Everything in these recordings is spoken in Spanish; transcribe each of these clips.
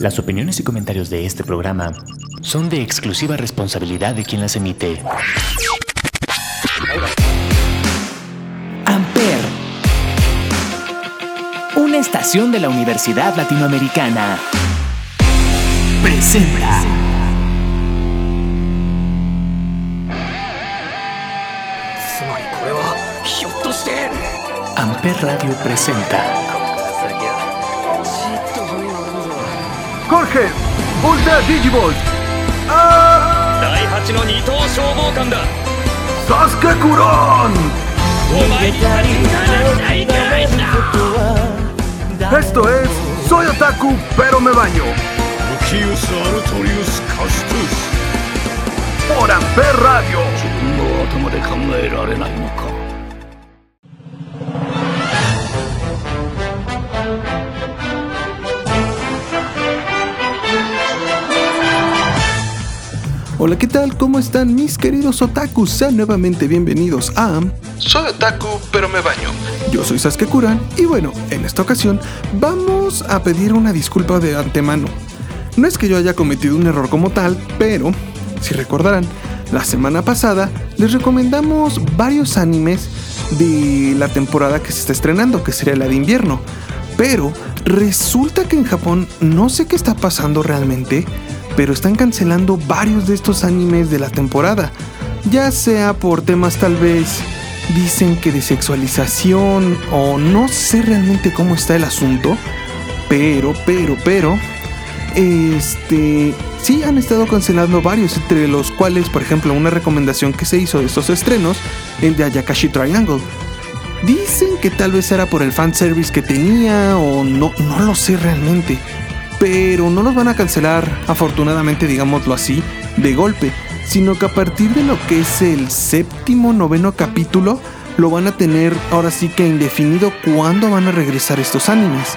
Las opiniones y comentarios de este programa son de exclusiva responsabilidad de quien las emite. Amper, una estación de la Universidad Latinoamericana, presenta. Amper Radio presenta. コルヘンボルダディジボーああ第8の二等消防官だ。サスケクローンお前に足りないかないか Esto es Soy Otaku pero me baño. Lucius スオランペラディオ自分の頭で考えられないのか Hola, ¿qué tal? ¿Cómo están mis queridos otakus? Sean nuevamente bienvenidos a... Soy otaku, pero me baño. Yo soy Sasuke Kuran y bueno, en esta ocasión vamos a pedir una disculpa de antemano. No es que yo haya cometido un error como tal, pero, si recordarán, la semana pasada les recomendamos varios animes de la temporada que se está estrenando, que sería la de invierno. Pero resulta que en Japón no sé qué está pasando realmente, pero están cancelando varios de estos animes de la temporada. Ya sea por temas tal vez dicen que de sexualización o no sé realmente cómo está el asunto, pero, pero, pero, este, sí han estado cancelando varios, entre los cuales, por ejemplo, una recomendación que se hizo de estos estrenos, el de Ayakashi Triangle. Dicen que tal vez era por el fanservice que tenía o no, no lo sé realmente. Pero no los van a cancelar, afortunadamente digámoslo así, de golpe, sino que a partir de lo que es el séptimo, noveno capítulo, lo van a tener ahora sí que indefinido cuándo van a regresar estos animes.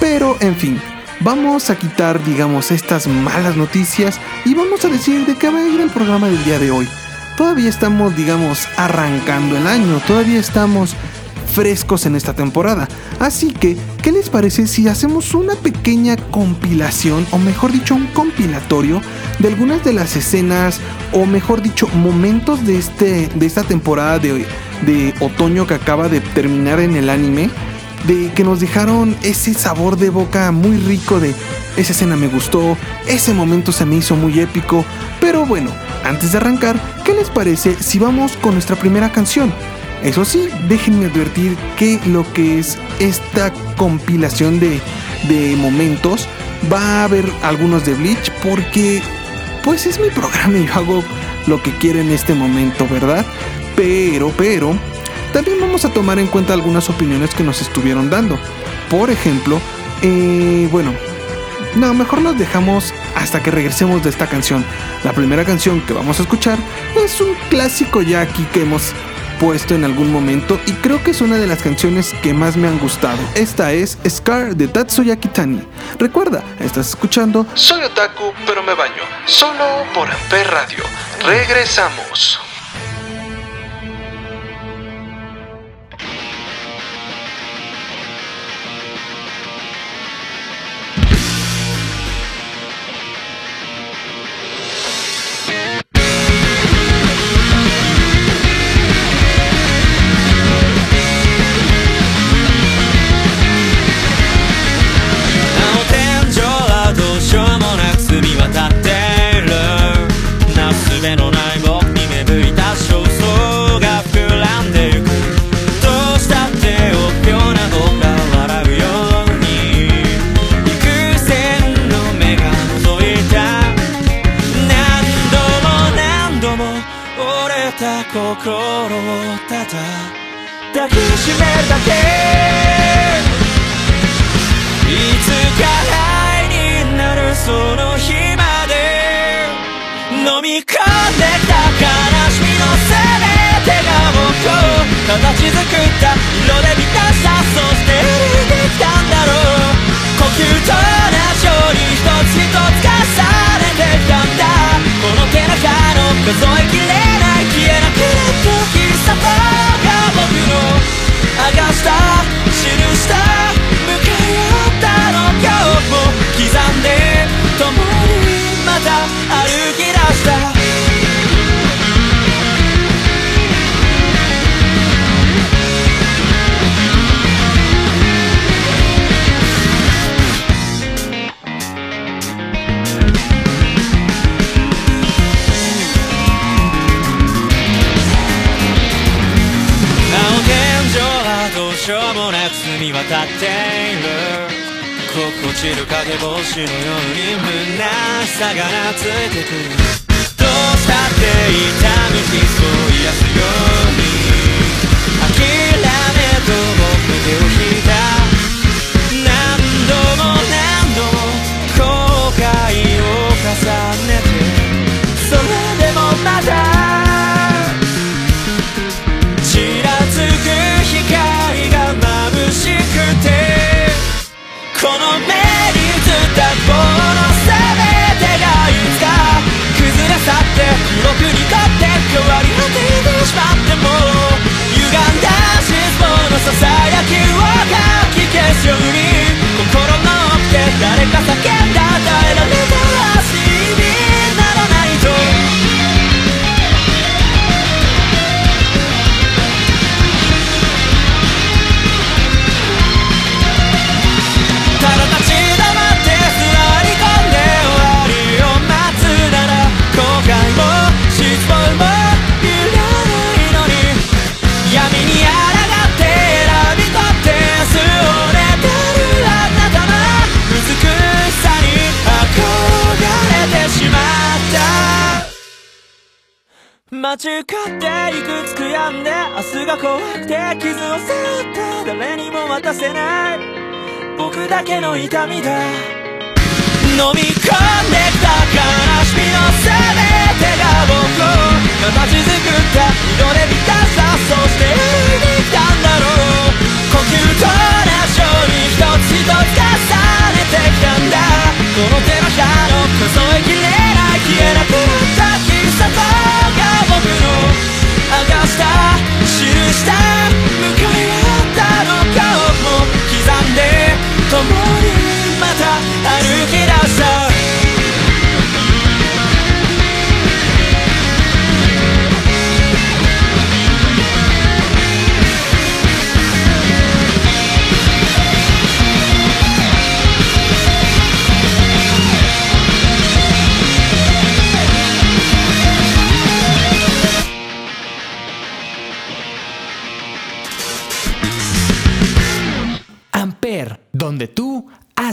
Pero, en fin, vamos a quitar, digamos, estas malas noticias y vamos a decir de qué va a ir el programa del día de hoy. Todavía estamos, digamos, arrancando el año, todavía estamos frescos en esta temporada. Así que, ¿qué les parece si hacemos una pequeña compilación, o mejor dicho, un compilatorio de algunas de las escenas, o mejor dicho, momentos de, este, de esta temporada de, de otoño que acaba de terminar en el anime? De que nos dejaron ese sabor de boca muy rico de esa escena me gustó, ese momento se me hizo muy épico, pero bueno, antes de arrancar, ¿qué les parece si vamos con nuestra primera canción? Eso sí, déjenme advertir que lo que es esta compilación de, de momentos va a haber algunos de Bleach porque pues es mi programa y yo hago lo que quiero en este momento, ¿verdad? Pero, pero, también vamos a tomar en cuenta algunas opiniones que nos estuvieron dando. Por ejemplo, eh, bueno, no, mejor los dejamos hasta que regresemos de esta canción. La primera canción que vamos a escuchar es un clásico ya aquí que hemos puesto en algún momento y creo que es una de las canciones que más me han gustado. Esta es Scar de Tatsuya Kitani. Recuerda, estás escuchando Soy Otaku, pero me baño, solo por Amper Radio. Regresamos.「のように虚しさが懐いて間違っていくつ悔やんで明日が怖くて傷を背負って誰にも渡せない。僕だけの痛みだ飲み込んできた悲しみの全てが僕を形作った色で満たさそして歩いてきたんだろう。呼吸と同じように一つ一つ重ねてきたんだ。この手のひらの数えきれない消えなくなった。共にまた歩き出した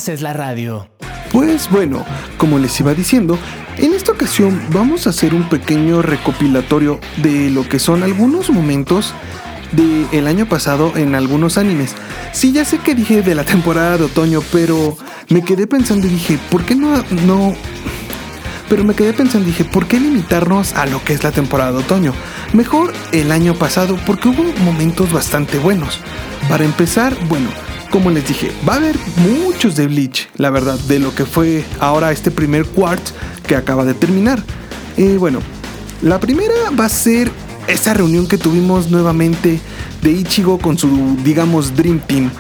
haces la radio. Pues bueno, como les iba diciendo, en esta ocasión vamos a hacer un pequeño recopilatorio de lo que son algunos momentos del año pasado en algunos animes. Sí, ya sé que dije de la temporada de otoño, pero me quedé pensando y dije, ¿por qué no, no pero me quedé pensando, dije, ¿por qué limitarnos a lo que es la temporada de otoño? Mejor el año pasado, porque hubo momentos bastante buenos. Para empezar, bueno, como les dije, va a haber muchos de Bleach, la verdad, de lo que fue ahora este primer quartz que acaba de terminar. Y bueno, la primera va a ser esa reunión que tuvimos nuevamente de Ichigo con su, digamos, Dream Team.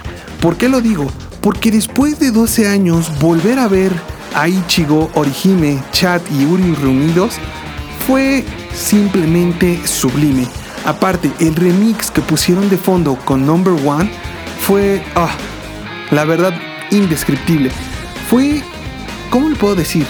¿Por qué lo digo? Porque después de 12 años, volver a ver a Ichigo, Orihime, Chad y Uri reunidos fue simplemente sublime. Aparte, el remix que pusieron de fondo con Number One fue, ah, la verdad, indescriptible. Fue, ¿cómo le puedo decir?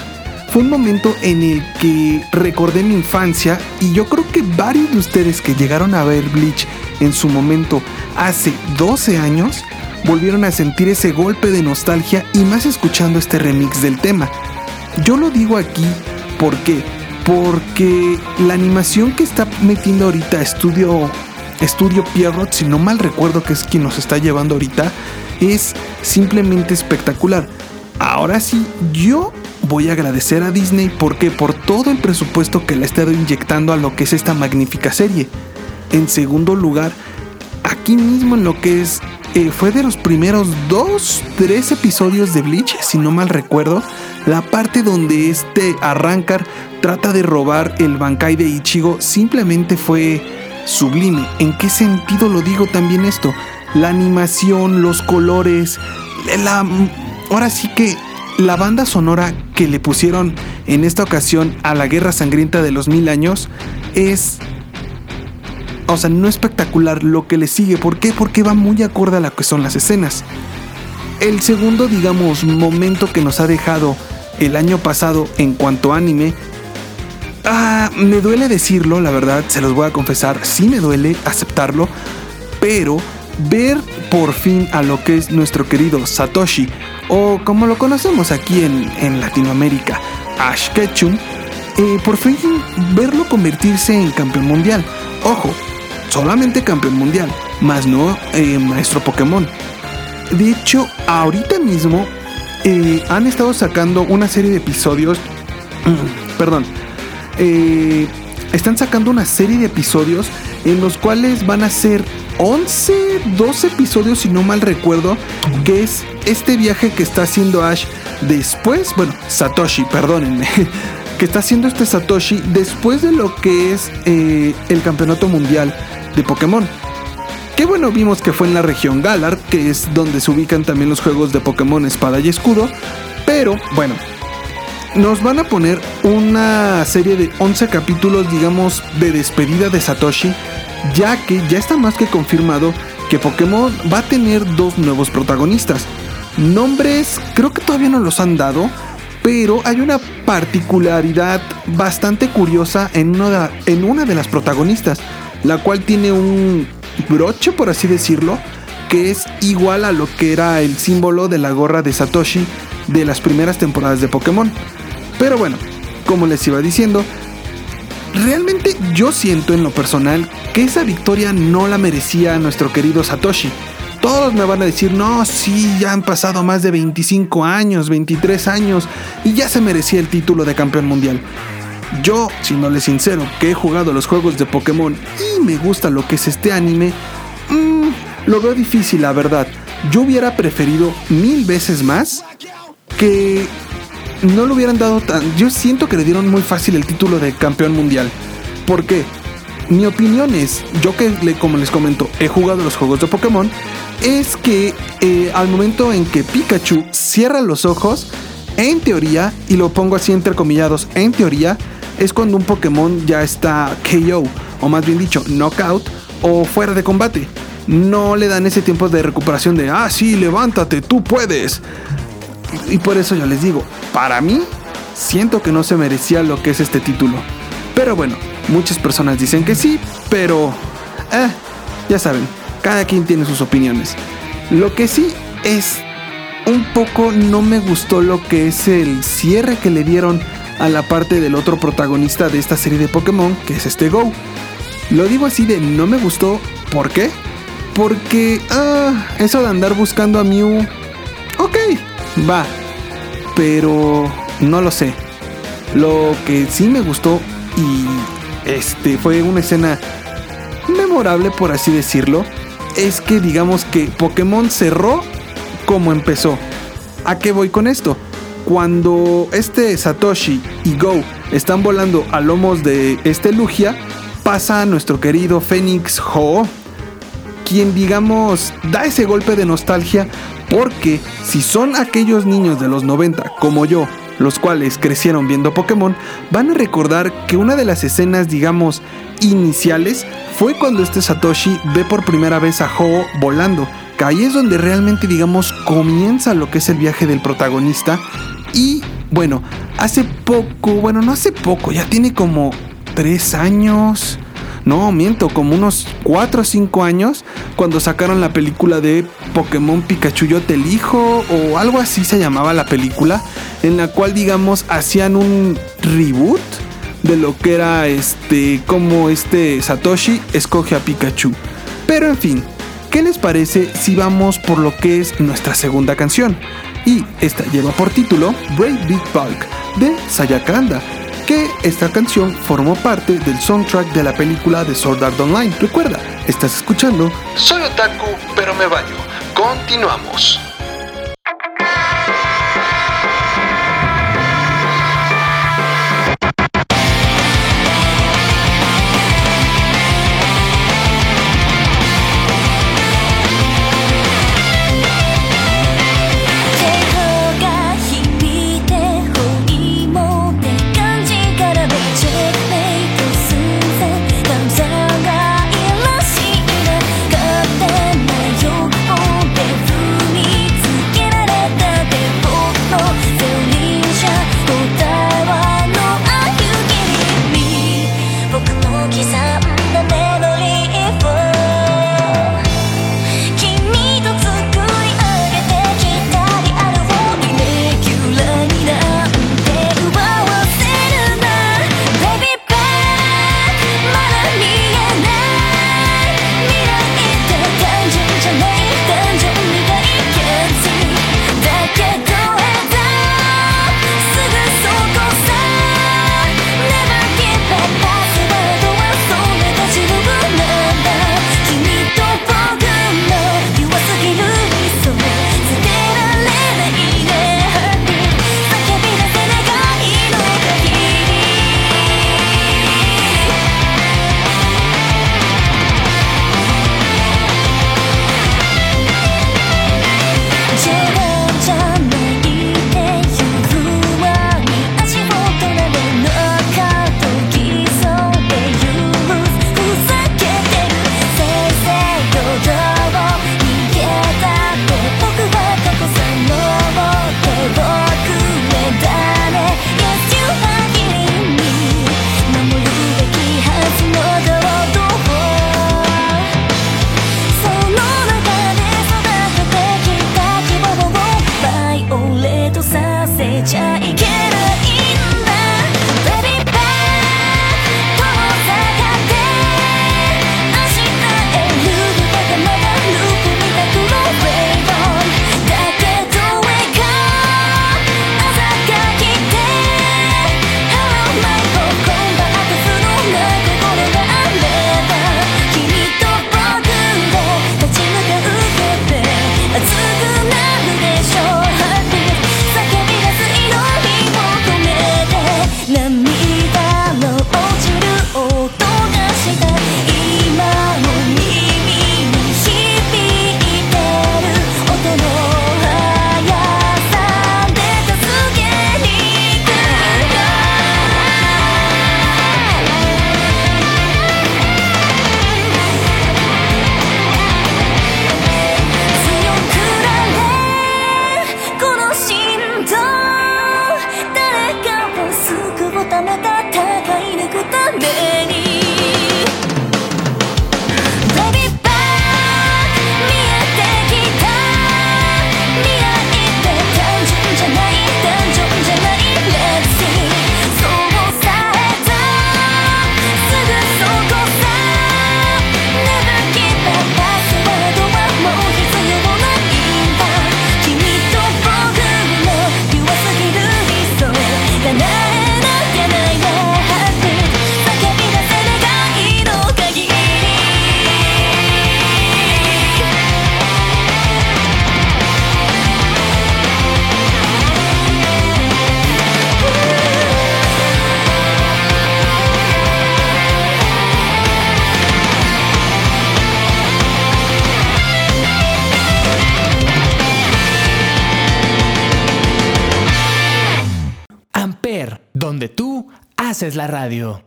Fue un momento en el que recordé mi infancia y yo creo que varios de ustedes que llegaron a ver Bleach en su momento hace 12 años volvieron a sentir ese golpe de nostalgia y más escuchando este remix del tema. Yo lo digo aquí porque porque la animación que está metiendo ahorita Estudio Estudio Pierrot, si no mal recuerdo que es quien nos está llevando ahorita, es simplemente espectacular. Ahora sí, yo voy a agradecer a Disney porque por todo el presupuesto que le ha estado inyectando a lo que es esta magnífica serie. En segundo lugar, aquí mismo en lo que es eh, fue de los primeros dos, tres episodios de Bleach, si no mal recuerdo, la parte donde este Arrancar trata de robar el Bankai de Ichigo simplemente fue sublime. ¿En qué sentido lo digo también esto? La animación, los colores, la... Ahora sí que la banda sonora que le pusieron en esta ocasión a la Guerra Sangrienta de los Mil Años es o sea, no espectacular lo que le sigue. ¿Por qué? Porque va muy acorde a lo que son las escenas. El segundo, digamos, momento que nos ha dejado el año pasado en cuanto a anime. Ah, me duele decirlo, la verdad, se los voy a confesar. Sí me duele aceptarlo. Pero ver por fin a lo que es nuestro querido Satoshi, o como lo conocemos aquí en, en Latinoamérica, Ash Ketchum, eh, por fin verlo convertirse en campeón mundial. Ojo, solamente campeón mundial, más no eh, maestro Pokémon. De hecho, ahorita mismo eh, han estado sacando una serie de episodios. perdón. Eh, están sacando una serie de episodios en los cuales van a ser 11, 12 episodios, si no mal recuerdo, que es este viaje que está haciendo Ash después, bueno, Satoshi, perdónenme, que está haciendo este Satoshi después de lo que es eh, el campeonato mundial de Pokémon. Que bueno, vimos que fue en la región Galar, que es donde se ubican también los juegos de Pokémon Espada y Escudo. Pero bueno, nos van a poner una serie de 11 capítulos, digamos, de despedida de Satoshi, ya que ya está más que confirmado que Pokémon va a tener dos nuevos protagonistas. Nombres creo que todavía no los han dado, pero hay una particularidad bastante curiosa en una, en una de las protagonistas, la cual tiene un broche, por así decirlo, que es igual a lo que era el símbolo de la gorra de Satoshi de las primeras temporadas de Pokémon. Pero bueno, como les iba diciendo, realmente yo siento en lo personal que esa victoria no la merecía nuestro querido Satoshi. Todos me van a decir, no, sí, ya han pasado más de 25 años, 23 años, y ya se merecía el título de campeón mundial. Yo, si no les sincero, que he jugado los juegos de Pokémon y me gusta lo que es este anime, mmm, lo veo difícil, la verdad. Yo hubiera preferido mil veces más que no lo hubieran dado tan... Yo siento que le dieron muy fácil el título de campeón mundial. ¿Por qué? Mi opinión es, yo que le- como les comento, he jugado los juegos de Pokémon, es que eh, al momento en que Pikachu cierra los ojos, en teoría, y lo pongo así entrecomillados, en teoría, es cuando un Pokémon ya está KO, o más bien dicho, knockout, o fuera de combate. No le dan ese tiempo de recuperación de, ah, sí, levántate, tú puedes. Y por eso yo les digo, para mí, siento que no se merecía lo que es este título. Pero bueno, muchas personas dicen que sí, pero... Eh, ya saben, cada quien tiene sus opiniones. Lo que sí es un poco no me gustó lo que es el cierre que le dieron a la parte del otro protagonista de esta serie de Pokémon, que es este Go. Lo digo así de no me gustó, ¿por qué? Porque, ah, eso de andar buscando a Mew, va, pero no lo sé. Lo que sí me gustó y este fue una escena memorable por así decirlo, es que digamos que Pokémon cerró como empezó. ¿A qué voy con esto? Cuando este Satoshi y Go están volando a lomos de este Lugia, pasa nuestro querido Fénix Ho, quien digamos da ese golpe de nostalgia porque si son aquellos niños de los 90 como yo, los cuales crecieron viendo Pokémon, van a recordar que una de las escenas digamos iniciales fue cuando este Satoshi ve por primera vez a Ho volando. Que ahí es donde realmente digamos comienza lo que es el viaje del protagonista y bueno, hace poco, bueno no hace poco, ya tiene como tres años, no, miento, como unos 4 o 5 años, cuando sacaron la película de Pokémon Pikachu Yo te elijo, o algo así se llamaba la película, en la cual, digamos, hacían un reboot de lo que era este, como este Satoshi escoge a Pikachu. Pero en fin, ¿qué les parece si vamos por lo que es nuestra segunda canción? Y esta lleva por título Brave Big Bulk de Sayakanda que esta canción formó parte del soundtrack de la película de Sword Art Online. Recuerda, estás escuchando Soy Otaku, pero me baño. Continuamos.「haces la radio.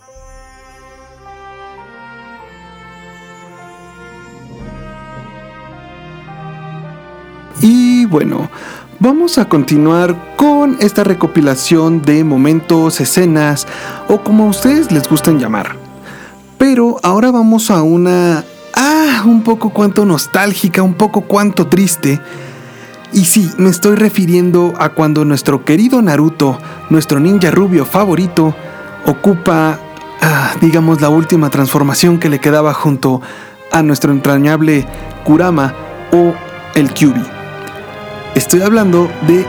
Y bueno, vamos a continuar con esta recopilación de momentos, escenas o como a ustedes les gusten llamar. Pero ahora vamos a una... Ah, un poco cuanto nostálgica, un poco cuanto triste. Y sí, me estoy refiriendo a cuando nuestro querido Naruto, nuestro ninja rubio favorito, ocupa, ah, digamos, la última transformación que le quedaba junto a nuestro entrañable Kurama o el Kyubi. Estoy hablando de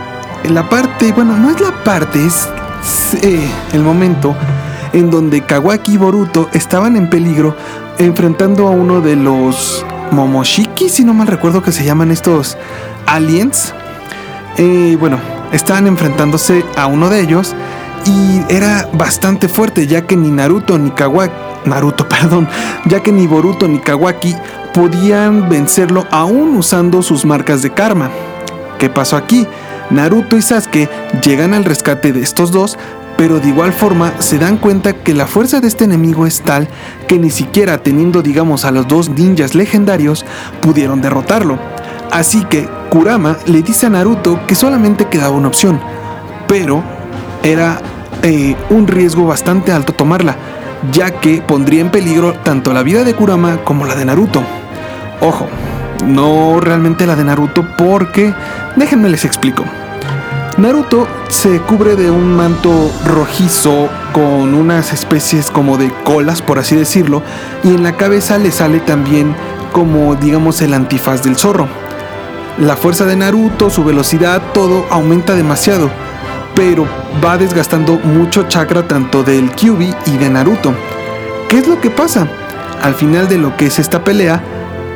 la parte, bueno, no es la parte, es eh, el momento en donde Kawaki y Boruto estaban en peligro enfrentando a uno de los Momoshiki, si no mal recuerdo que se llaman estos aliens. Eh, bueno, estaban enfrentándose a uno de ellos y era bastante fuerte ya que ni Naruto ni Kawaki, Naruto, perdón, ya que ni Boruto ni Kawaki podían vencerlo aún usando sus marcas de karma. ¿Qué pasó aquí? Naruto y Sasuke llegan al rescate de estos dos, pero de igual forma se dan cuenta que la fuerza de este enemigo es tal que ni siquiera teniendo digamos a los dos ninjas legendarios pudieron derrotarlo. Así que Kurama le dice a Naruto que solamente quedaba una opción, pero era eh, un riesgo bastante alto tomarla, ya que pondría en peligro tanto la vida de Kurama como la de Naruto. Ojo, no realmente la de Naruto porque déjenme les explico. Naruto se cubre de un manto rojizo con unas especies como de colas, por así decirlo, y en la cabeza le sale también como digamos el antifaz del zorro. La fuerza de Naruto, su velocidad, todo aumenta demasiado, pero va desgastando mucho chakra tanto del Kyubi y de Naruto. ¿Qué es lo que pasa? Al final de lo que es esta pelea,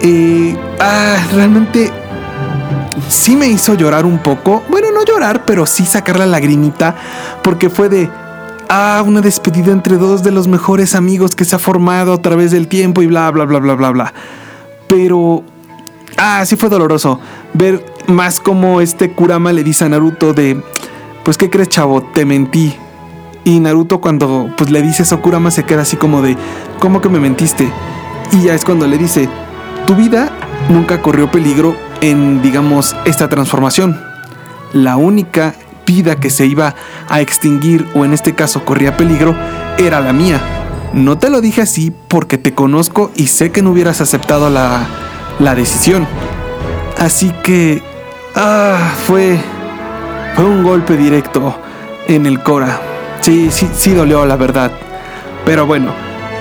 eh, ah, realmente sí me hizo llorar un poco. Bueno, no llorar, pero sí sacar la lagrimita, porque fue de, ah, una despedida entre dos de los mejores amigos que se ha formado a través del tiempo y bla, bla, bla, bla, bla, bla. Pero, ah, sí fue doloroso ver más como este Kurama le dice a Naruto de, pues, ¿qué crees, chavo? Te mentí. Y Naruto cuando pues le dice eso, Kurama se queda así como de, ¿cómo que me mentiste? Y ya es cuando le dice, tu vida nunca corrió peligro en, digamos, esta transformación. La única vida que se iba a extinguir, o en este caso corría peligro, era la mía. No te lo dije así porque te conozco y sé que no hubieras aceptado la, la decisión. Así que... Ah, fue... fue un golpe directo en el Cora. Sí, sí, sí dolió, la verdad. Pero bueno,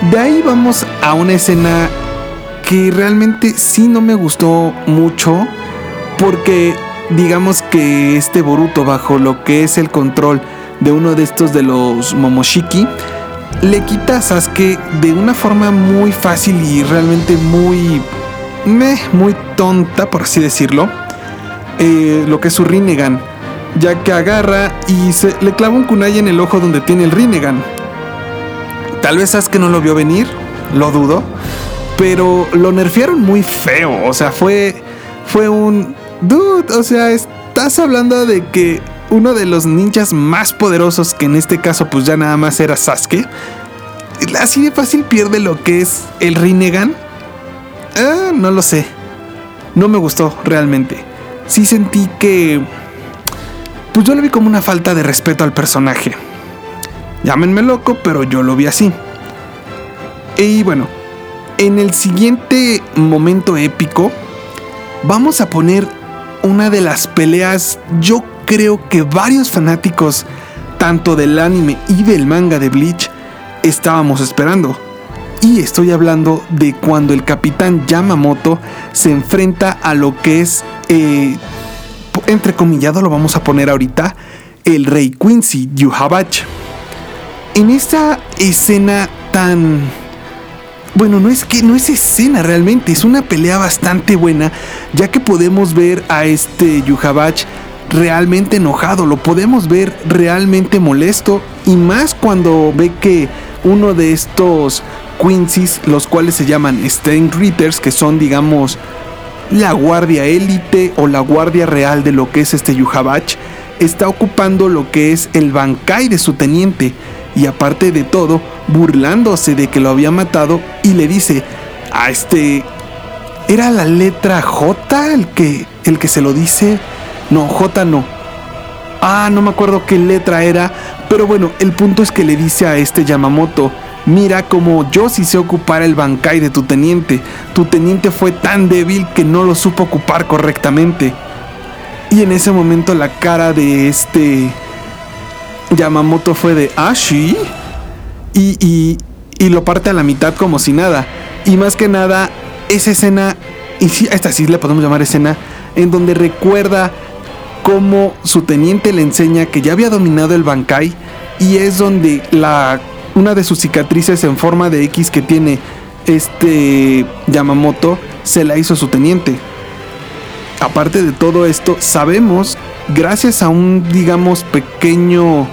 de ahí vamos a una escena que realmente sí no me gustó mucho. Porque digamos que este Boruto, bajo lo que es el control de uno de estos de los Momoshiki, le quita a Sasuke de una forma muy fácil y realmente muy. meh, muy tonta, por así decirlo. eh, lo que es su Rinnegan. Ya que agarra y se le clava un kunai en el ojo donde tiene el Rinnegan. Tal vez Sasuke no lo vio venir, lo dudo. Pero lo nerfearon muy feo. O sea, fue. Fue un. Dude, o sea, estás hablando de que uno de los ninjas más poderosos, que en este caso, pues ya nada más era Sasuke. Así de fácil pierde lo que es el Rinnegan. Ah, no lo sé. No me gustó realmente. Sí sentí que. Pues yo lo vi como una falta de respeto al personaje. Llámenme loco, pero yo lo vi así. Y bueno, en el siguiente momento épico, vamos a poner una de las peleas, yo creo que varios fanáticos, tanto del anime y del manga de Bleach, estábamos esperando. Y estoy hablando de cuando el capitán Yamamoto se enfrenta a lo que es, eh, entrecomillado lo vamos a poner ahorita, el rey Quincy Yuhabach. En esta escena tan... Bueno, no es que no es escena realmente, es una pelea bastante buena, ya que podemos ver a este Yuhabach realmente enojado, lo podemos ver realmente molesto y más cuando ve que uno de estos Quincy's, los cuales se llaman Stein Ritters, que son digamos la guardia élite o la guardia real de lo que es este Yuhabach, está ocupando lo que es el Bankai de su teniente y aparte de todo, burlándose de que lo había matado y le dice a este era la letra J el que el que se lo dice, no, J no. Ah, no me acuerdo qué letra era, pero bueno, el punto es que le dice a este Yamamoto, mira como yo sí sé ocupar el Bankai de tu teniente. Tu teniente fue tan débil que no lo supo ocupar correctamente. Y en ese momento la cara de este Yamamoto fue de, ah, sí. Y, y, y lo parte a la mitad como si nada. Y más que nada, esa escena, y sí, esta sí le podemos llamar escena, en donde recuerda cómo su teniente le enseña que ya había dominado el Bankai y es donde la una de sus cicatrices en forma de X que tiene este Yamamoto se la hizo su teniente. Aparte de todo esto, sabemos gracias a un digamos pequeño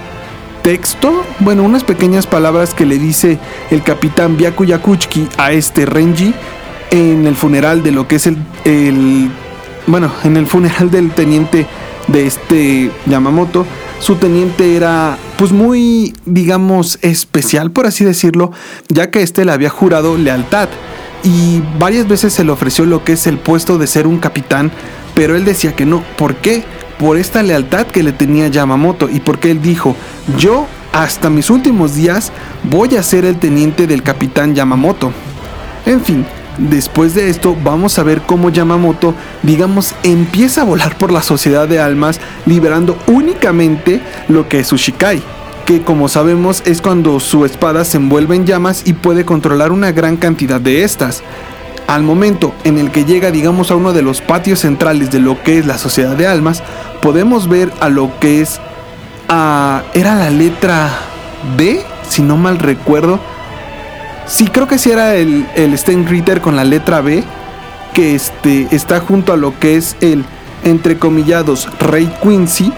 texto, bueno, unas pequeñas palabras que le dice el capitán Byaku Yakuchiki a este Renji en el funeral de lo que es el, el bueno, en el funeral del teniente de este Yamamoto, su teniente era pues muy, digamos, especial, por así decirlo, ya que este le había jurado lealtad y varias veces se le ofreció lo que es el puesto de ser un capitán, pero él decía que no. ¿Por qué? Por esta lealtad que le tenía Yamamoto y porque él dijo, yo hasta mis últimos días voy a ser el teniente del capitán Yamamoto. En fin, Después de esto vamos a ver cómo Yamamoto, digamos, empieza a volar por la sociedad de almas, liberando únicamente lo que es su Shikai, que como sabemos es cuando su espada se envuelve en llamas y puede controlar una gran cantidad de estas. Al momento en el que llega, digamos, a uno de los patios centrales de lo que es la sociedad de almas, podemos ver a lo que es... a era la letra B, si no mal recuerdo, Sí, creo que sí era el, el Steinritter con la letra B, que este, está junto a lo que es el, entre comillados, Rey Quincy,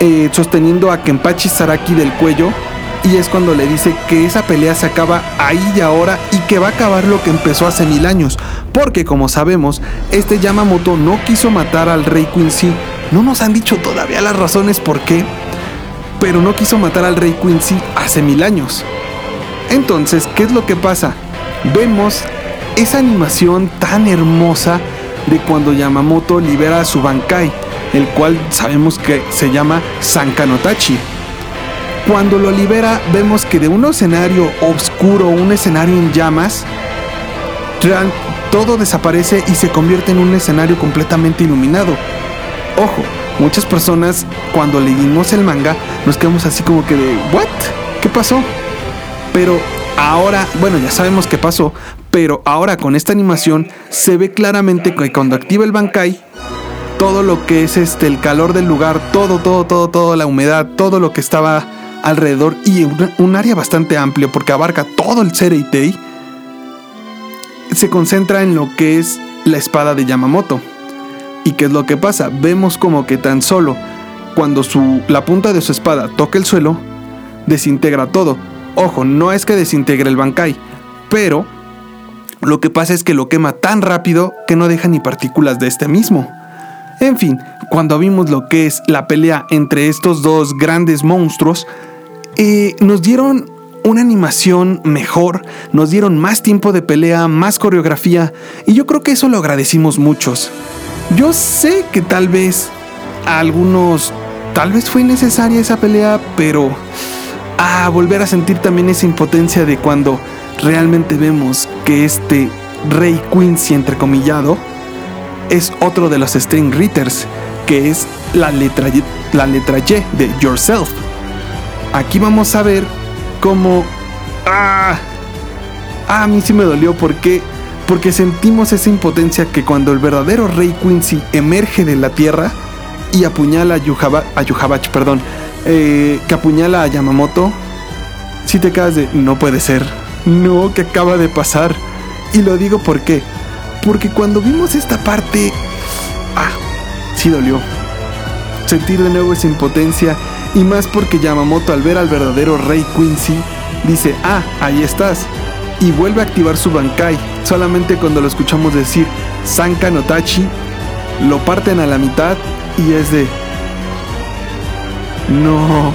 eh, sosteniendo a Kenpachi Saraki del cuello. Y es cuando le dice que esa pelea se acaba ahí y ahora y que va a acabar lo que empezó hace mil años. Porque como sabemos, este Yamamoto no quiso matar al Rey Quincy. No nos han dicho todavía las razones por qué. Pero no quiso matar al Rey Quincy hace mil años. Entonces, ¿qué es lo que pasa? Vemos esa animación tan hermosa de cuando Yamamoto libera a su Bankai, el cual sabemos que se llama Sankanotachi. Cuando lo libera, vemos que de un escenario oscuro, un escenario en llamas, todo desaparece y se convierte en un escenario completamente iluminado. Ojo, muchas personas cuando leímos el manga nos quedamos así como que de, ¿what? ¿Qué pasó? Pero ahora, bueno, ya sabemos qué pasó, pero ahora con esta animación se ve claramente que cuando activa el Bankai, todo lo que es este el calor del lugar, todo, todo, todo, toda la humedad, todo lo que estaba alrededor y un, área bastante amplio porque abarca todo el Sereitei, se concentra en lo que es la espada de Yamamoto. ¿Y qué es lo que pasa? Vemos como que tan solo cuando su, la punta de su espada toca el suelo, desintegra todo. Ojo, no es que desintegre el Bankai, pero lo que pasa es que lo quema tan rápido que no deja ni partículas de este mismo. En fin, cuando vimos lo que es la pelea entre estos dos grandes monstruos, eh, nos dieron una animación mejor, nos dieron más tiempo de pelea, más coreografía, y yo creo que eso lo agradecimos muchos. Yo sé que tal vez a algunos, tal vez fue necesaria esa pelea, pero a volver a sentir también esa impotencia de cuando realmente vemos que este Rey Quincy entrecomillado es otro de los String Readers, que es la letra, y, la letra Y de Yourself. Aquí vamos a ver cómo... Ah, ah, a mí sí me dolió porque porque sentimos esa impotencia que cuando el verdadero rey Quincy emerge de la tierra y apuñala a, a Yuhabach, perdón, eh, que apuñala a Yamamoto, si te quedas de no puede ser, no, que acaba de pasar. Y lo digo porque, porque cuando vimos esta parte, ah, sí dolió. Sentir de nuevo esa impotencia y más porque Yamamoto al ver al verdadero rey Quincy dice, ah, ahí estás, y vuelve a activar su Bankai. Solamente cuando lo escuchamos decir Sanka no Tachi, lo parten a la mitad y es de... No,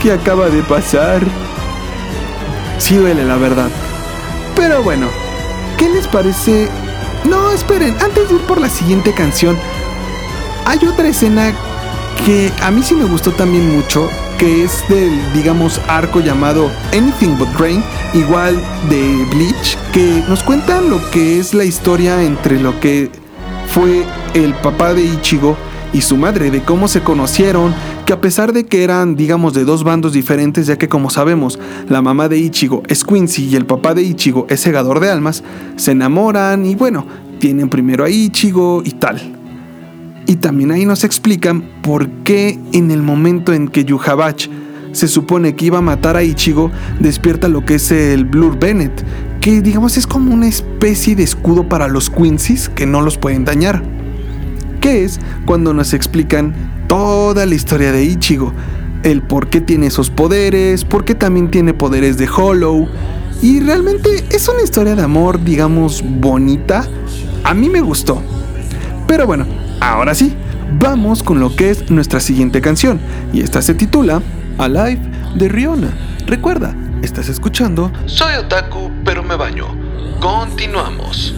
¿qué acaba de pasar? Sí duele la verdad. Pero bueno, ¿qué les parece? No, esperen, antes de ir por la siguiente canción, hay otra escena que a mí sí me gustó también mucho, que es del, digamos, arco llamado Anything But Rain, igual de Bleach, que nos cuentan lo que es la historia entre lo que fue el papá de Ichigo y su madre, de cómo se conocieron, que a pesar de que eran, digamos, de dos bandos diferentes, ya que como sabemos, la mamá de Ichigo es Quincy y el papá de Ichigo es segador de almas, se enamoran y bueno, tienen primero a Ichigo y tal. Y también ahí nos explican por qué en el momento en que Yuhabach se supone que iba a matar a Ichigo, despierta lo que es el Blur Bennett, que digamos es como una especie de escudo para los Quincy's que no los pueden dañar. Que es cuando nos explican toda la historia de Ichigo, el por qué tiene esos poderes, por qué también tiene poderes de Hollow. Y realmente es una historia de amor, digamos, bonita. A mí me gustó. Pero bueno, ahora sí, vamos con lo que es nuestra siguiente canción. Y esta se titula Alive de Riona. Recuerda, estás escuchando Soy Otaku, pero me baño. Continuamos.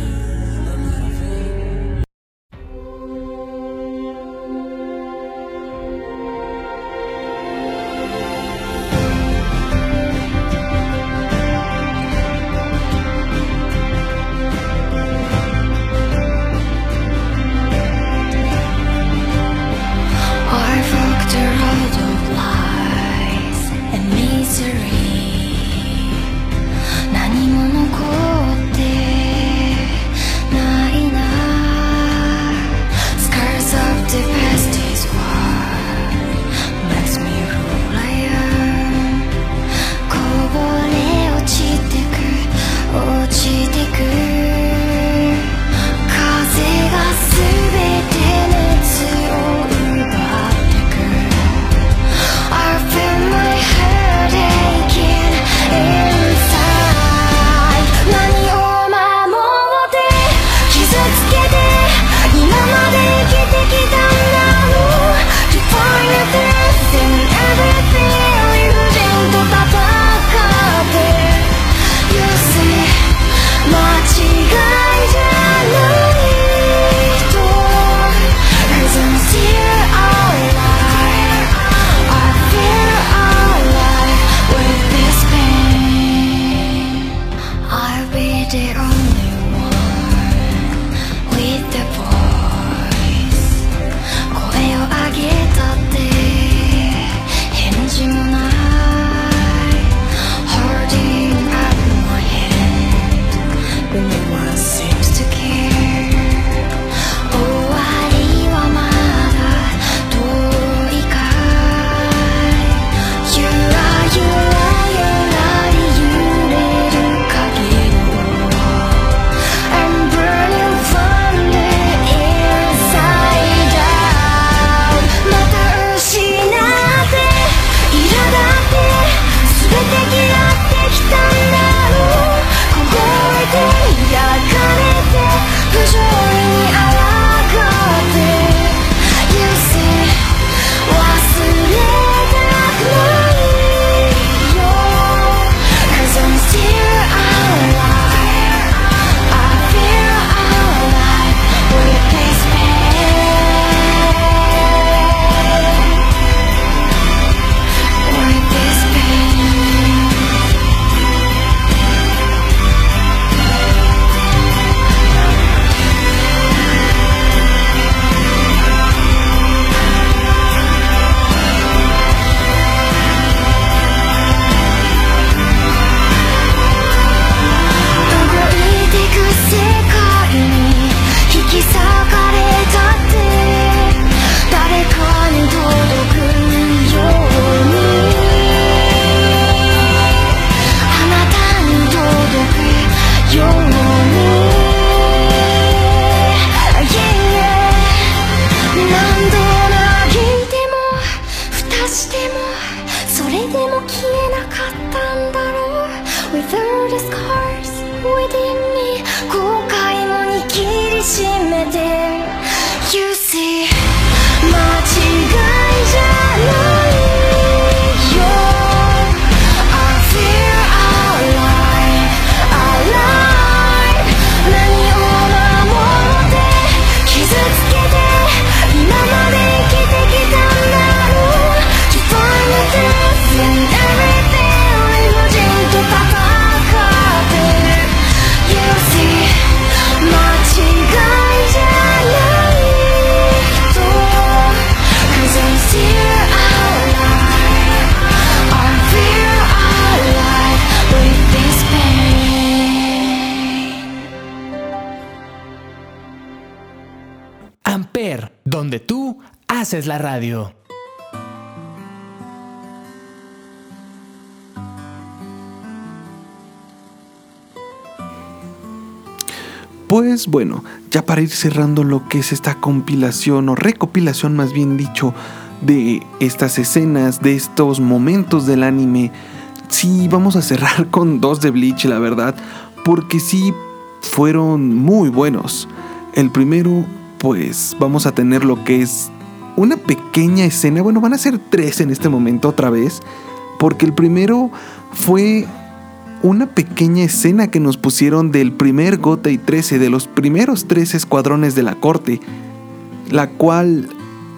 Haces la radio. Pues bueno, ya para ir cerrando lo que es esta compilación o recopilación más bien dicho de estas escenas, de estos momentos del anime, sí vamos a cerrar con dos de Bleach, la verdad, porque sí fueron muy buenos. El primero, pues vamos a tener lo que es una pequeña escena, bueno, van a ser tres en este momento otra vez, porque el primero fue una pequeña escena que nos pusieron del primer Gotei 13, de los primeros tres escuadrones de la corte, la cual,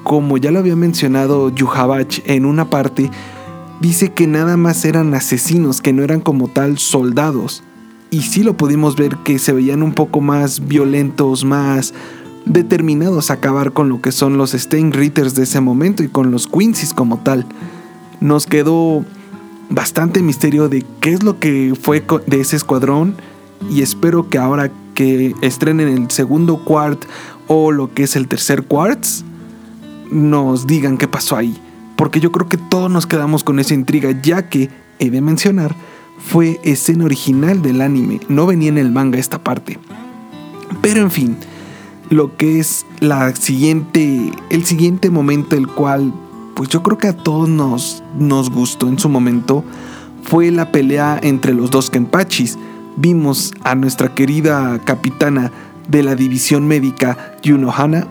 como ya lo había mencionado Yuhabach en una parte, dice que nada más eran asesinos, que no eran como tal soldados. Y sí lo pudimos ver que se veían un poco más violentos, más determinados a acabar con lo que son los Stein Ritters de ese momento y con los Quincy's como tal. Nos quedó bastante misterio de qué es lo que fue de ese escuadrón y espero que ahora que estrenen el segundo quart o lo que es el tercer quartz nos digan qué pasó ahí. Porque yo creo que todos nos quedamos con esa intriga ya que he de mencionar fue escena original del anime. No venía en el manga esta parte. Pero en fin lo que es la siguiente el siguiente momento el cual pues yo creo que a todos nos, nos gustó en su momento, fue la pelea entre los dos Kenpachis. Vimos a nuestra querida capitana de la división médica, Yunohana.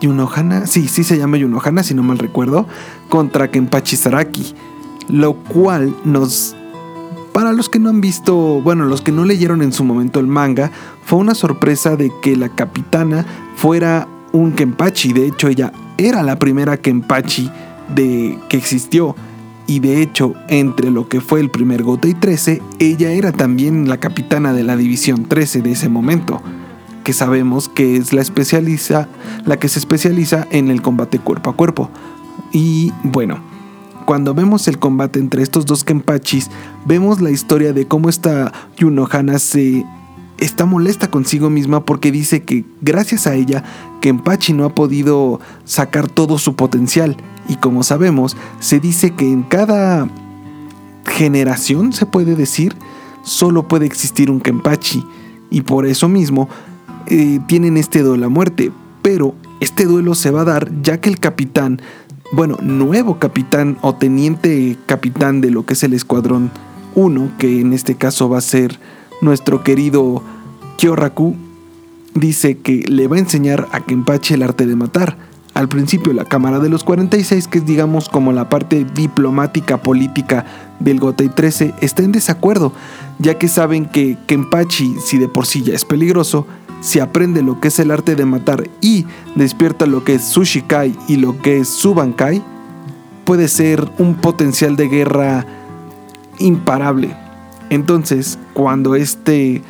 Yunohana, sí, sí se llama Yunohana, si no mal recuerdo, contra Kenpachi Saraki. Lo cual nos. Para los que no han visto, bueno, los que no leyeron en su momento el manga, fue una sorpresa de que la capitana fuera un Kenpachi. De hecho, ella era la primera Kenpachi de, que existió. Y de hecho, entre lo que fue el primer Gotei 13, ella era también la capitana de la División 13 de ese momento, que sabemos que es la, especializa, la que se especializa en el combate cuerpo a cuerpo. Y bueno, cuando vemos el combate entre estos dos Kenpachis, vemos la historia de cómo esta Yunohana se está molesta consigo misma porque dice que gracias a ella Kenpachi no ha podido sacar todo su potencial. Y como sabemos se dice que en cada generación se puede decir solo puede existir un Kenpachi. Y por eso mismo eh, tienen este duelo a muerte. Pero este duelo se va a dar ya que el capitán bueno nuevo capitán o teniente capitán de lo que es el escuadrón 1 que en este caso va a ser nuestro querido Kyoraku dice que le va a enseñar a Kenpachi el arte de matar. Al principio la Cámara de los 46, que es digamos como la parte diplomática política del Gotei 13, está en desacuerdo, ya que saben que Kenpachi, si de por sí ya es peligroso, si aprende lo que es el arte de matar y despierta lo que es Sushikai y lo que es Subankai, puede ser un potencial de guerra imparable. Entonces, cuando este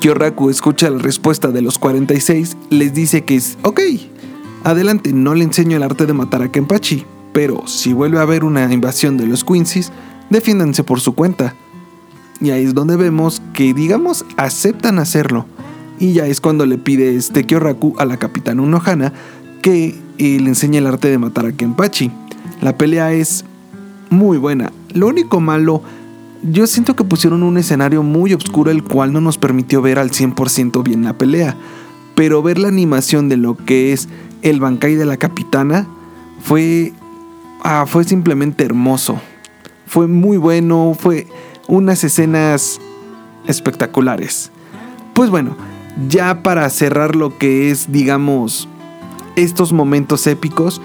Kyoraku escucha la respuesta de los 46, les dice que es, ok, adelante, no le enseño el arte de matar a Kenpachi, pero si vuelve a haber una invasión de los Quincy's, defiéndanse por su cuenta. Y ahí es donde vemos que, digamos, aceptan hacerlo. Y ya es cuando le pide este Kyoraku a la capitana Unohana que eh, le enseñe el arte de matar a Kenpachi. La pelea es muy buena. Lo único malo yo siento que pusieron un escenario muy oscuro el cual no nos permitió ver al 100% bien la pelea, pero ver la animación de lo que es el Bankai de la Capitana fue, ah, fue simplemente hermoso. Fue muy bueno, fue unas escenas espectaculares. Pues bueno, ya para cerrar lo que es, digamos, estos momentos épicos,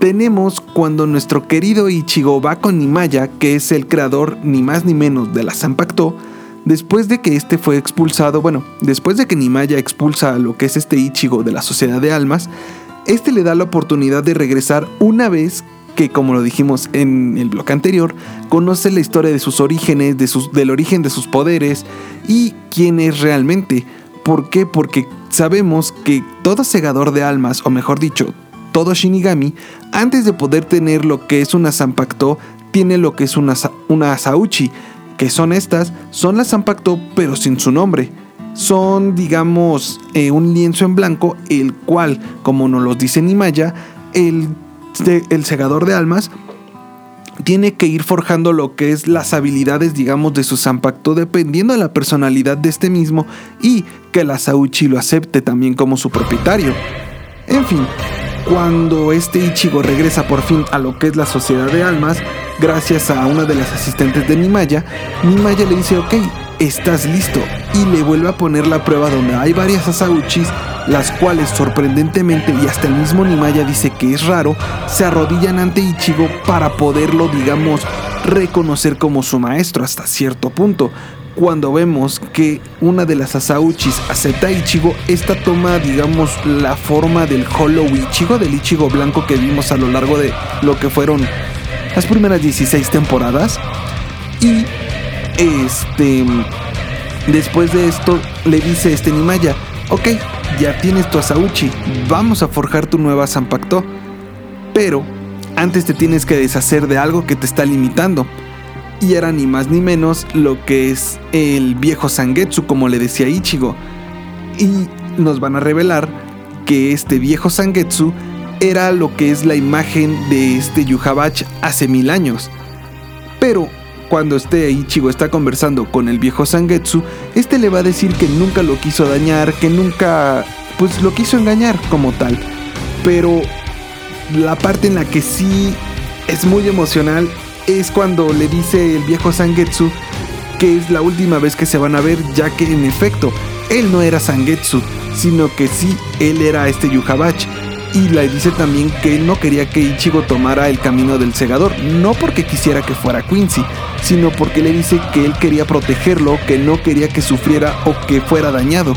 tenemos cuando nuestro querido Ichigo va con Nimaya, que es el creador ni más ni menos de la Zanpakuto, después de que este fue expulsado, bueno, después de que Nimaya expulsa a lo que es este Ichigo de la Sociedad de Almas, este le da la oportunidad de regresar una vez que, como lo dijimos en el bloque anterior, conoce la historia de sus orígenes, de sus, del origen de sus poderes y quién es realmente. ¿Por qué? Porque sabemos que todo segador de almas, o mejor dicho, todo Shinigami, antes de poder tener lo que es una Zanpakuto, tiene lo que es una, una Asauchi, que son estas, son las Zanpakuto pero sin su nombre. son, digamos, eh, un lienzo en blanco, el cual, como nos lo dice Nimaya, el, el segador de almas tiene que ir forjando lo que es las habilidades, digamos, de su Zanpakuto dependiendo de la personalidad de este mismo y que la Sauchi lo acepte también como su propietario. En fin, cuando este Ichigo regresa por fin a lo que es la Sociedad de Almas, gracias a una de las asistentes de Nimaya, Nimaya le dice, ok, estás listo, y le vuelve a poner la prueba donde hay varias Asauchis, las cuales sorprendentemente, y hasta el mismo Nimaya dice que es raro, se arrodillan ante Ichigo para poderlo, digamos, reconocer como su maestro hasta cierto punto. Cuando vemos que una de las Asauchis acepta a Ichigo, esta toma, digamos, la forma del Hollow Ichigo, del Ichigo blanco que vimos a lo largo de lo que fueron las primeras 16 temporadas. Y este. Después de esto, le dice este Nimaya: Ok, ya tienes tu Asauchi, vamos a forjar tu nueva Zanpakuto. Pero antes te tienes que deshacer de algo que te está limitando. Y era ni más ni menos lo que es el viejo Sangetsu, como le decía Ichigo. Y nos van a revelar que este viejo Sangetsu era lo que es la imagen de este Yuhabach hace mil años. Pero cuando este Ichigo está conversando con el viejo Sangetsu, este le va a decir que nunca lo quiso dañar, que nunca pues lo quiso engañar como tal. Pero la parte en la que sí es muy emocional es cuando le dice el viejo Sangetsu que es la última vez que se van a ver, ya que en efecto, él no era Sangetsu, sino que sí, él era este Yuhabach. Y le dice también que él no quería que Ichigo tomara el camino del segador, no porque quisiera que fuera Quincy, sino porque le dice que él quería protegerlo, que no quería que sufriera o que fuera dañado.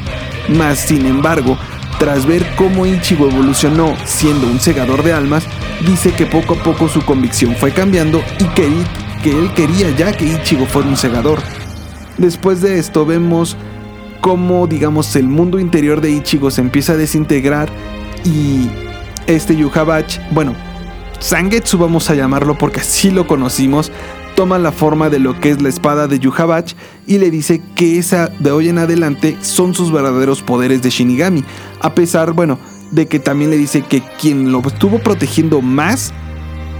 Mas, sin embargo, tras ver cómo Ichigo evolucionó siendo un segador de almas, dice que poco a poco su convicción fue cambiando y que, que él quería ya que Ichigo fuera un segador. Después de esto vemos cómo, digamos, el mundo interior de Ichigo se empieza a desintegrar y este Yuhabach, bueno, Sangetsu vamos a llamarlo porque así lo conocimos, toma la forma de lo que es la espada de Yuhabach y le dice que esa de hoy en adelante son sus verdaderos poderes de Shinigami, a pesar, bueno, de que también le dice que quien lo estuvo protegiendo más,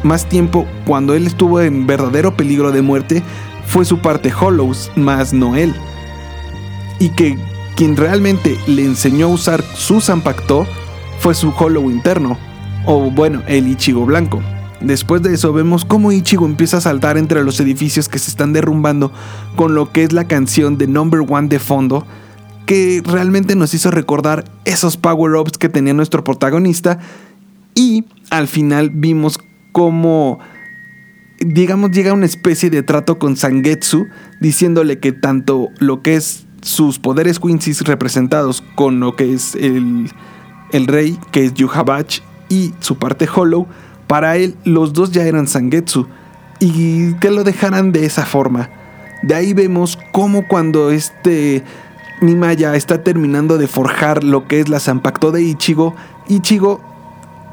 más tiempo cuando él estuvo en verdadero peligro de muerte fue su parte Hollows, más no él. Y que quien realmente le enseñó a usar su Zanpakuto fue su Hollow interno, o bueno, el Ichigo blanco. Después de eso vemos cómo Ichigo empieza a saltar entre los edificios que se están derrumbando con lo que es la canción de Number One de fondo, que realmente nos hizo recordar esos power-ups que tenía nuestro protagonista y al final vimos cómo digamos llega una especie de trato con Sangetsu diciéndole que tanto lo que es sus poderes Quincy representados con lo que es el, el rey que es Yuhabach y su parte Hollow para él los dos ya eran Sangetsu y que lo dejaran de esa forma. De ahí vemos cómo cuando este Nimaya está terminando de forjar lo que es la Zanpakuto de Ichigo, Ichigo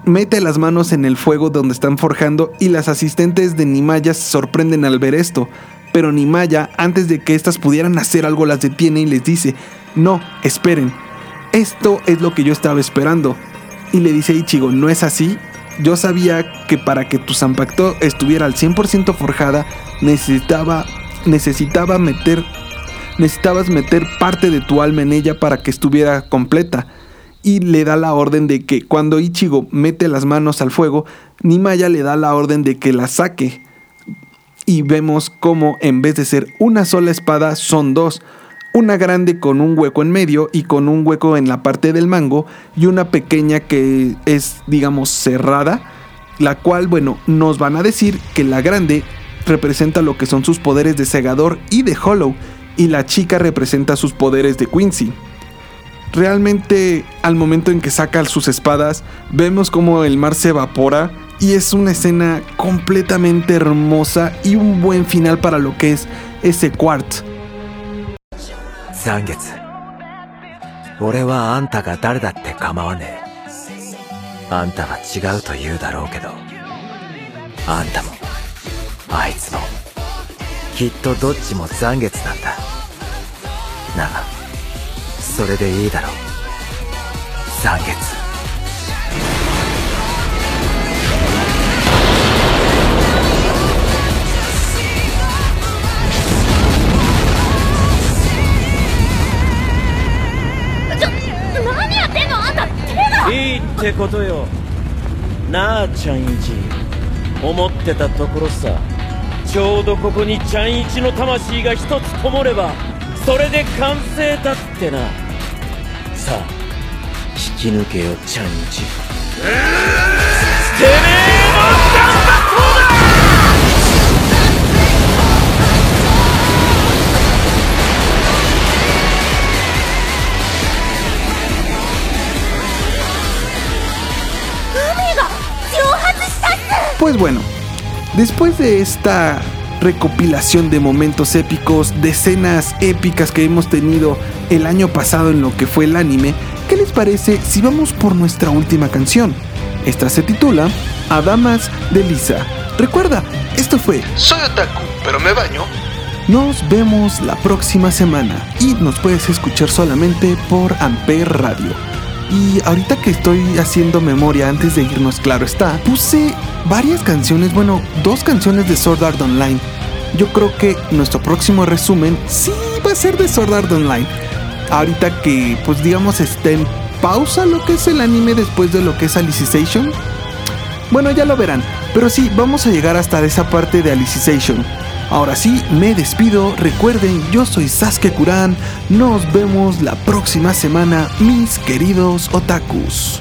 mete las manos en el fuego donde están forjando y las asistentes de Nimaya se sorprenden al ver esto. Pero Nimaya, antes de que éstas pudieran hacer algo, las detiene y les dice, no, esperen, esto es lo que yo estaba esperando. Y le dice a Ichigo, ¿no es así? Yo sabía que para que tu Zanpakuto estuviera al 100% forjada, necesitaba, necesitaba meter, necesitabas meter parte de tu alma en ella para que estuviera completa. Y le da la orden de que cuando Ichigo mete las manos al fuego, Nimaya le da la orden de que la saque. Y vemos cómo en vez de ser una sola espada, son dos. Una grande con un hueco en medio y con un hueco en la parte del mango y una pequeña que es, digamos, cerrada, la cual, bueno, nos van a decir que la grande representa lo que son sus poderes de segador y de hollow y la chica representa sus poderes de Quincy. Realmente al momento en que saca sus espadas vemos como el mar se evapora y es una escena completamente hermosa y un buen final para lo que es ese quartz. 残月俺はあんたが誰だって構わねえあんたは違うと言うだろうけどあんたもあいつも きっとどっちも残月なんだ。なあそれでいいだろう。残月。ちょ何やってんの？あんた手が。いいってことよ。なあちゃんいち思ってたところさちょうどここにちゃんいちの魂が一つ灯ればそれで完成だってな。さあ引き抜けよちゃんいちてめえの頑張っ海が蒸発したっす Pues bueno, después de esta recopilación de momentos épicos, de escenas épicas que hemos tenido el año pasado en lo que fue el anime, ¿qué les parece si vamos por nuestra última canción? Esta se titula Adamas de Lisa. Recuerda, esto fue Soy Otaku, pero me baño. Nos vemos la próxima semana y nos puedes escuchar solamente por Amper Radio. Y ahorita que estoy haciendo memoria antes de irnos, claro está, puse varias canciones, bueno, dos canciones de Sword Art Online. Yo creo que nuestro próximo resumen sí va a ser de Sword Art Online. Ahorita que, pues digamos, está en pausa lo que es el anime después de lo que es Alicization. Bueno, ya lo verán, pero sí, vamos a llegar hasta esa parte de Alicization. Ahora sí, me despido. Recuerden, yo soy Sasuke Kuran. Nos vemos la próxima semana, mis queridos otakus.